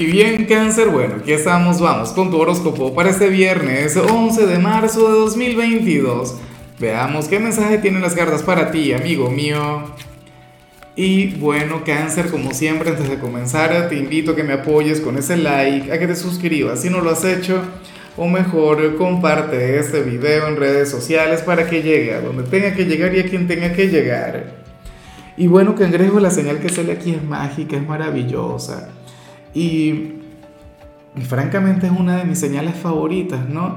Y bien, cáncer, bueno, aquí estamos, vamos con tu horóscopo para este viernes 11 de marzo de 2022. Veamos qué mensaje tienen las cartas para ti, amigo mío. Y bueno, cáncer, como siempre, antes de comenzar, te invito a que me apoyes con ese like, a que te suscribas si no lo has hecho, o mejor, comparte este video en redes sociales para que llegue a donde tenga que llegar y a quien tenga que llegar. Y bueno, cangrejo, la señal que sale aquí es mágica, es maravillosa. Y, francamente es una de mis señales favoritas, ¿no?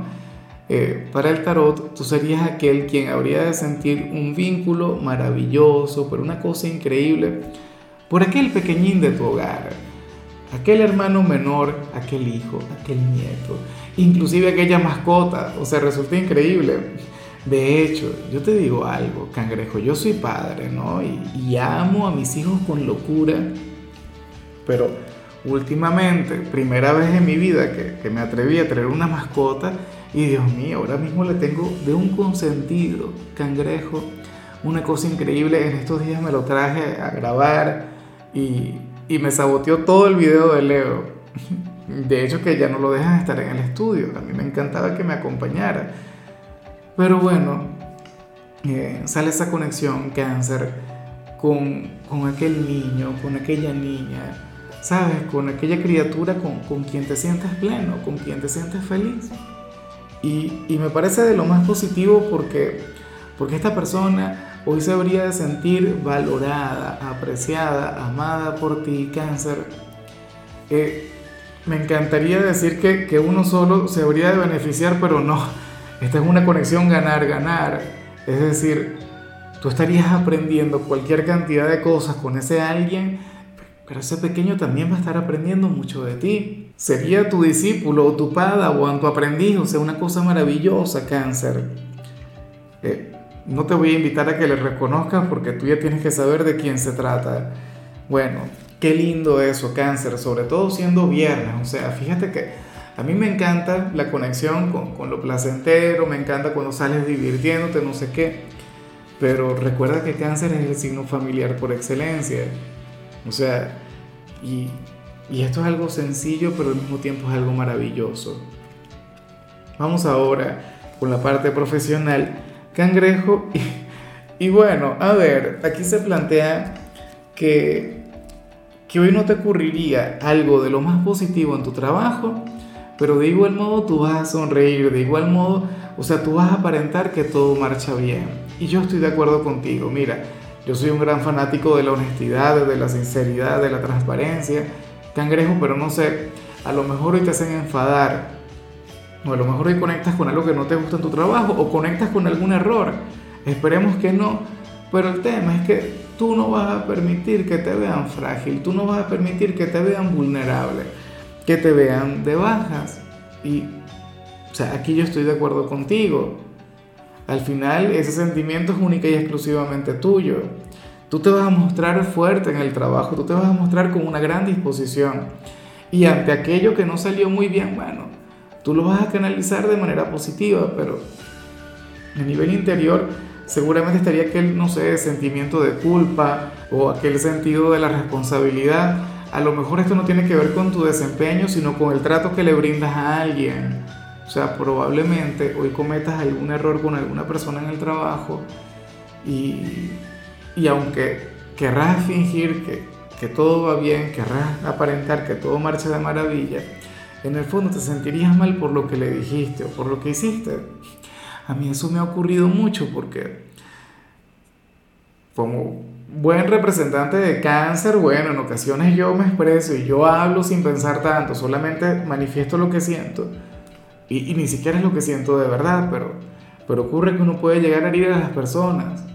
Eh, para el tarot, tú serías aquel quien habría de sentir un vínculo maravilloso, pero una cosa increíble, por aquel pequeñín de tu hogar, aquel hermano menor, aquel hijo, aquel nieto, inclusive aquella mascota, o sea, resulta increíble. De hecho, yo te digo algo, cangrejo, yo soy padre, ¿no? Y, y amo a mis hijos con locura, pero últimamente, primera vez en mi vida que, me atreví a traer una mascota y Dios mío, ahora mismo le tengo de un consentido, cangrejo, una cosa increíble, en estos días me lo traje a grabar y, y me saboteó todo el video de Leo. De hecho que ya no lo dejan estar en el estudio, a mí me encantaba que me acompañara. Pero bueno, eh, sale esa conexión cáncer con, con aquel niño, con aquella niña, ¿sabes? Con aquella criatura con, quien te sientes pleno, con quien te sientes feliz. Y, me parece de lo más positivo porque, porque esta persona hoy se habría de sentir valorada, apreciada, amada por ti, cáncer. Eh, me encantaría decir que, que uno solo se habría de beneficiar, pero no. Esta es una conexión ganar-ganar. Es decir, tú estarías aprendiendo cualquier cantidad de cosas con ese alguien pero ese pequeño también va a estar aprendiendo mucho de ti. Sería tu discípulo o tu o tu aprendiz, o sea, una cosa maravillosa, cáncer. Eh, no te voy a invitar a que le reconozcas porque tú ya tienes que saber de quién se trata. Bueno, qué lindo eso, cáncer, sobre todo siendo viernes. O sea, fíjate que a mí me encanta la conexión con, con lo placentero, me encanta cuando sales divirtiéndote, no sé qué. Pero recuerda que cáncer es el signo familiar por excelencia. O sea, y, esto es algo sencillo, pero al mismo tiempo es algo maravilloso. Vamos ahora con la parte profesional. Cangrejo. Y, bueno, a ver, aquí se plantea que, que hoy no te ocurriría algo de lo más positivo en tu trabajo, pero de igual modo tú vas a sonreír, de igual modo, o sea, tú vas a aparentar que todo marcha bien. Y yo estoy de acuerdo contigo. Mira, yo soy un gran fanático de la honestidad, de la sinceridad, de la transparencia. Cangrejo, pero no sé, a lo mejor hoy te hacen enfadar. O a lo mejor hoy conectas con algo que no te gusta en tu trabajo o conectas con algún error. Esperemos que no. Pero el tema es que tú no vas a permitir que te vean frágil, tú no vas a permitir que te vean vulnerable, que te vean de bajas. Y, o sea, aquí yo estoy de acuerdo contigo. Al final ese sentimiento es única y exclusivamente tuyo. Tú te vas a mostrar fuerte en el trabajo, tú te vas a mostrar con una gran disposición. Y ante aquello que no salió muy bien, bueno, tú lo vas a canalizar de manera positiva, pero a nivel interior seguramente estaría aquel, no sé, sentimiento de culpa o aquel sentido de la responsabilidad. A lo mejor esto no tiene que ver con tu desempeño, sino con el trato que le brindas a alguien o sea, probablemente hoy cometas algún error con alguna persona en el trabajo y, y aunque querrás fingir que, que todo va bien, querrás aparentar que todo marcha de maravilla, en el fondo te sentirías mal por lo que le dijiste o por lo que hiciste. A mí eso me ha ocurrido mucho porque como buen representante de cáncer, bueno, en ocasiones yo me expreso y yo hablo sin pensar tanto, solamente manifiesto lo que siento. Y, ni siquiera es lo que siento de verdad, pero, pero ocurre que uno puede llegar a herir a las personas.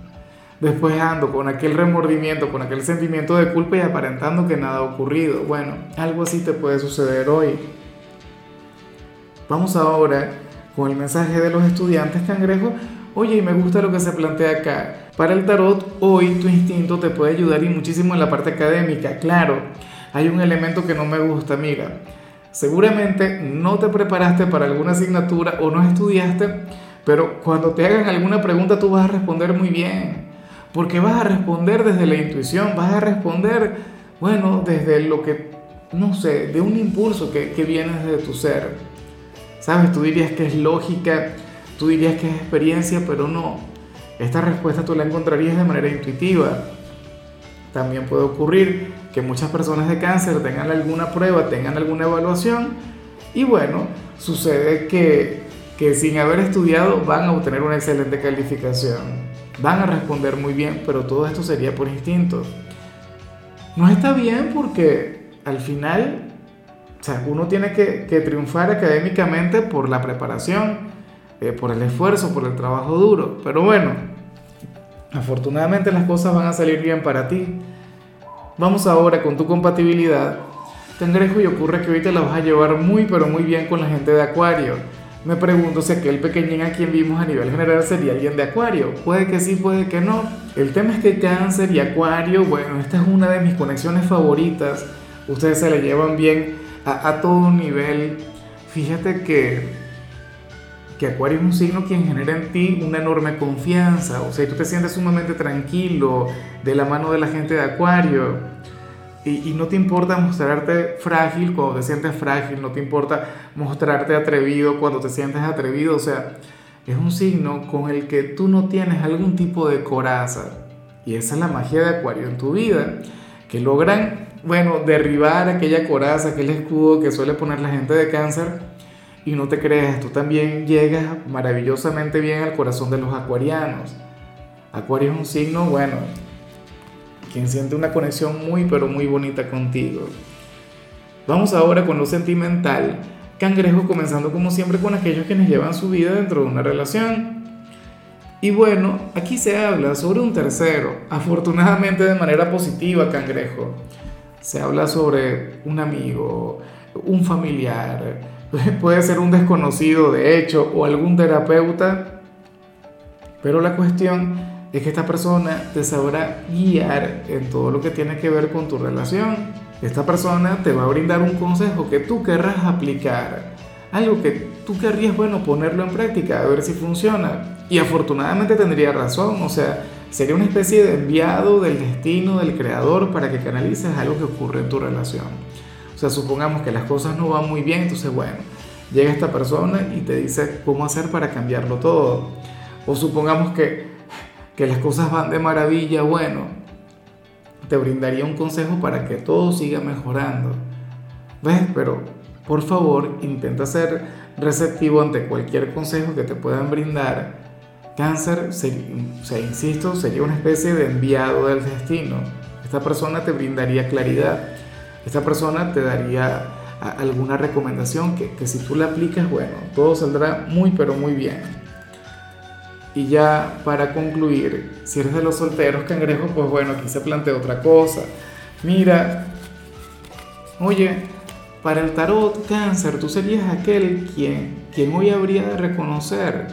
Después ando con aquel remordimiento, con aquel sentimiento de culpa y aparentando que nada ha ocurrido. Bueno, algo así te puede suceder hoy. Vamos ahora con el mensaje de los estudiantes cangrejos. Oye, y me gusta lo que se plantea acá. Para el tarot, hoy tu instinto te puede ayudar y muchísimo en la parte académica. Claro, hay un elemento que no me gusta, mira. Seguramente no te preparaste para alguna asignatura o no estudiaste, pero cuando te hagan alguna pregunta tú vas a responder muy bien, porque vas a responder desde la intuición, vas a responder, bueno, desde lo que no sé, de un impulso que, que viene de tu ser. ¿Sabes? Tú dirías que es lógica, tú dirías que es experiencia, pero no. Esta respuesta tú la encontrarías de manera intuitiva. También puede ocurrir que muchas personas de cáncer tengan alguna prueba, tengan alguna evaluación y bueno, sucede que, que sin haber estudiado van a obtener una excelente calificación, van a responder muy bien, pero todo esto sería por instinto. No está bien porque al final, o uno tiene que, que triunfar académicamente por la preparación, eh, por el esfuerzo, por el trabajo duro, pero bueno, afortunadamente las cosas van a salir bien para ti. Vamos ahora con tu compatibilidad Cangrejo, y ocurre que hoy te la vas a llevar muy pero muy bien con la gente de Acuario. Me pregunto si aquel pequeñín a quien vimos a nivel general sería alguien de Acuario. Puede que sí, puede que no. El tema es que Cáncer y Acuario, bueno, esta es una de mis conexiones favoritas. Ustedes se le llevan bien a todo nivel. Fíjate que, que Acuario es un signo quien genera en ti una enorme confianza. O sea, tú te sientes sumamente tranquilo de la mano de la gente de Acuario y, no te importa mostrarte frágil cuando te sientes frágil, no te importa mostrarte atrevido cuando te sientes atrevido, o sea, es un signo con el que tú no tienes algún tipo de coraza. Y esa es la magia de Acuario en tu vida, que logran, bueno, derribar aquella coraza, aquel escudo que suele poner la gente de cáncer. Y no te creas, tú también llegas maravillosamente bien al corazón de los acuarianos. Acuario es un signo, bueno, quien siente una conexión muy pero muy bonita contigo. Vamos ahora con lo sentimental. Cangrejo comenzando como siempre con aquellos que nos llevan su vida dentro de una relación. Y bueno, aquí se habla sobre un tercero, afortunadamente de manera positiva, Cangrejo. Se habla sobre un amigo, un familiar, puede ser un desconocido de hecho o algún terapeuta, pero la cuestión es que esta persona te sabrá guiar en todo lo que tiene que ver con tu relación. Esta persona te va a brindar un consejo que tú querrás aplicar, algo que tú querrías, bueno, ponerlo en práctica, a ver si funciona. Y afortunadamente tendría razón, o sea, sería una especie de enviado del destino del creador para que canalices algo que ocurre en tu relación. O sea, supongamos que las cosas no van muy bien, entonces, bueno, llega esta persona y te dice cómo hacer para cambiarlo todo. O supongamos que que las cosas van de maravilla, bueno, te brindaría un consejo para que todo siga mejorando. ¿Ves? Pero por favor, intenta ser receptivo ante cualquier consejo que te puedan brindar. Cáncer, o sea, insisto, sería una especie de enviado del destino. Esta persona te brindaría claridad. Esta persona te daría alguna recomendación que, que si tú la aplicas, bueno, todo saldrá muy, pero muy bien. Y ya para concluir, si eres de los solteros cangrejos, pues bueno, aquí se plantea otra cosa. Mira, oye, para el tarot cáncer, tú serías aquel quien, quien hoy habría de reconocer,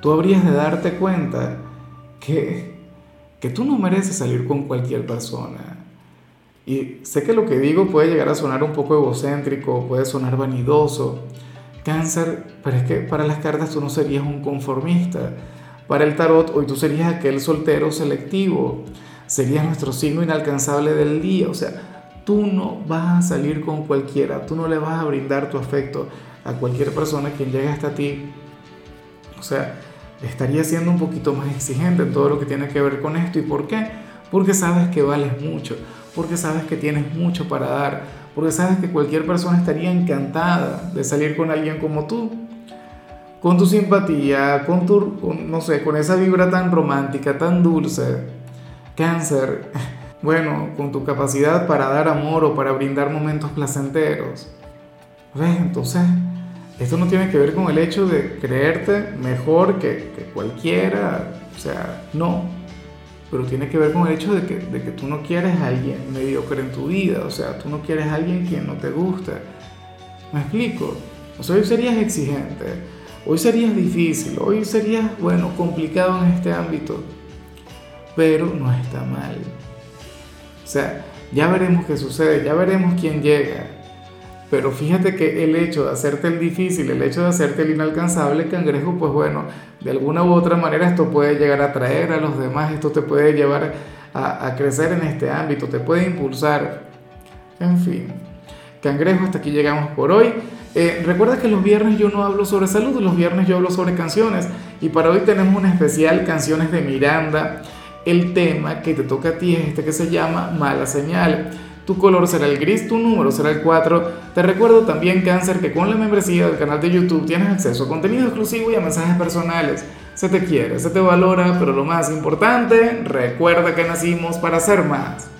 tú habrías de darte cuenta que, que tú no mereces salir con cualquier persona. Y sé que lo que digo puede llegar a sonar un poco egocéntrico, puede sonar vanidoso. Cáncer, pero es que para las cartas tú no serías un conformista para el tarot, hoy tú serías aquel soltero selectivo, serías nuestro signo inalcanzable del día, o sea, tú no vas a salir con cualquiera, tú no le vas a brindar tu afecto a cualquier persona quien llegue hasta ti. O sea, estaría siendo un poquito más exigente en todo lo que tiene que ver con esto. ¿Y por qué? Porque sabes que vales mucho, porque sabes que tienes mucho para dar, porque sabes que cualquier persona estaría encantada de salir con alguien como tú con tu simpatía, con tu, no sé, con esa vibra tan romántica, tan dulce, cáncer, bueno, con tu capacidad para dar amor o para brindar momentos placenteros. ¿Ves? Entonces, esto no tiene que ver con el hecho de creerte mejor que, que cualquiera, o sea, no, pero tiene que ver con el hecho de que, de que tú no quieres a alguien mediocre en tu vida, o sea, tú no quieres a alguien quien no te gusta. ¿Me explico? O sea, hoy serías exigente Hoy sería difícil, hoy sería, bueno, complicado en este ámbito, pero no está mal. O sea, ya veremos qué sucede, ya veremos quién llega. Pero fíjate que el hecho de hacerte el difícil, el hecho de hacerte el inalcanzable, cangrejo, pues bueno, de alguna u otra manera esto puede llegar a atraer a los demás, esto te puede llevar a, a crecer en este ámbito, te puede impulsar. En fin. Cangrejo, hasta aquí llegamos por hoy. Eh, recuerda que los viernes yo no hablo sobre salud, los viernes yo hablo sobre canciones. Y para hoy tenemos una especial canciones de Miranda. El tema que te toca a ti es este que se llama Mala Señal. Tu color será el gris, tu número será el 4. Te recuerdo también, Cáncer, que con la membresía del canal de YouTube tienes acceso a contenido exclusivo y a mensajes personales. Se te quiere, se te valora, pero lo más importante, recuerda que nacimos para ser más.